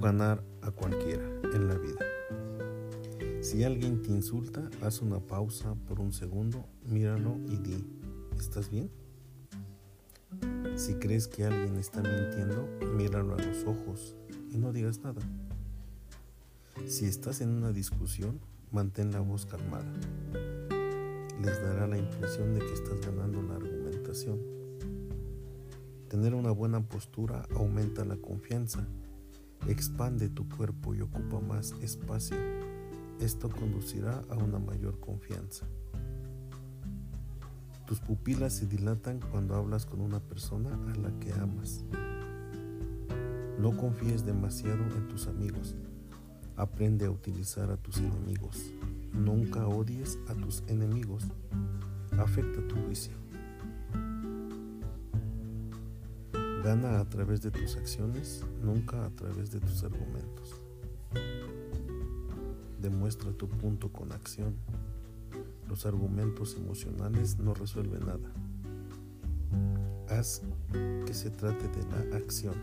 ganar a cualquiera en la vida. Si alguien te insulta, haz una pausa por un segundo, míralo y di, ¿estás bien? Si crees que alguien está mintiendo, míralo a los ojos y no digas nada. Si estás en una discusión, mantén la voz calmada. Les dará la impresión de que estás ganando la argumentación. Tener una buena postura aumenta la confianza expande tu cuerpo y ocupa más espacio. Esto conducirá a una mayor confianza. Tus pupilas se dilatan cuando hablas con una persona a la que amas. No confíes demasiado en tus amigos. Aprende a utilizar a tus enemigos. Nunca odies a tus enemigos. Afecta tu juicio. Gana a través de tus acciones, nunca a través de tus argumentos. Demuestra tu punto con acción. Los argumentos emocionales no resuelven nada. Haz que se trate de la acción.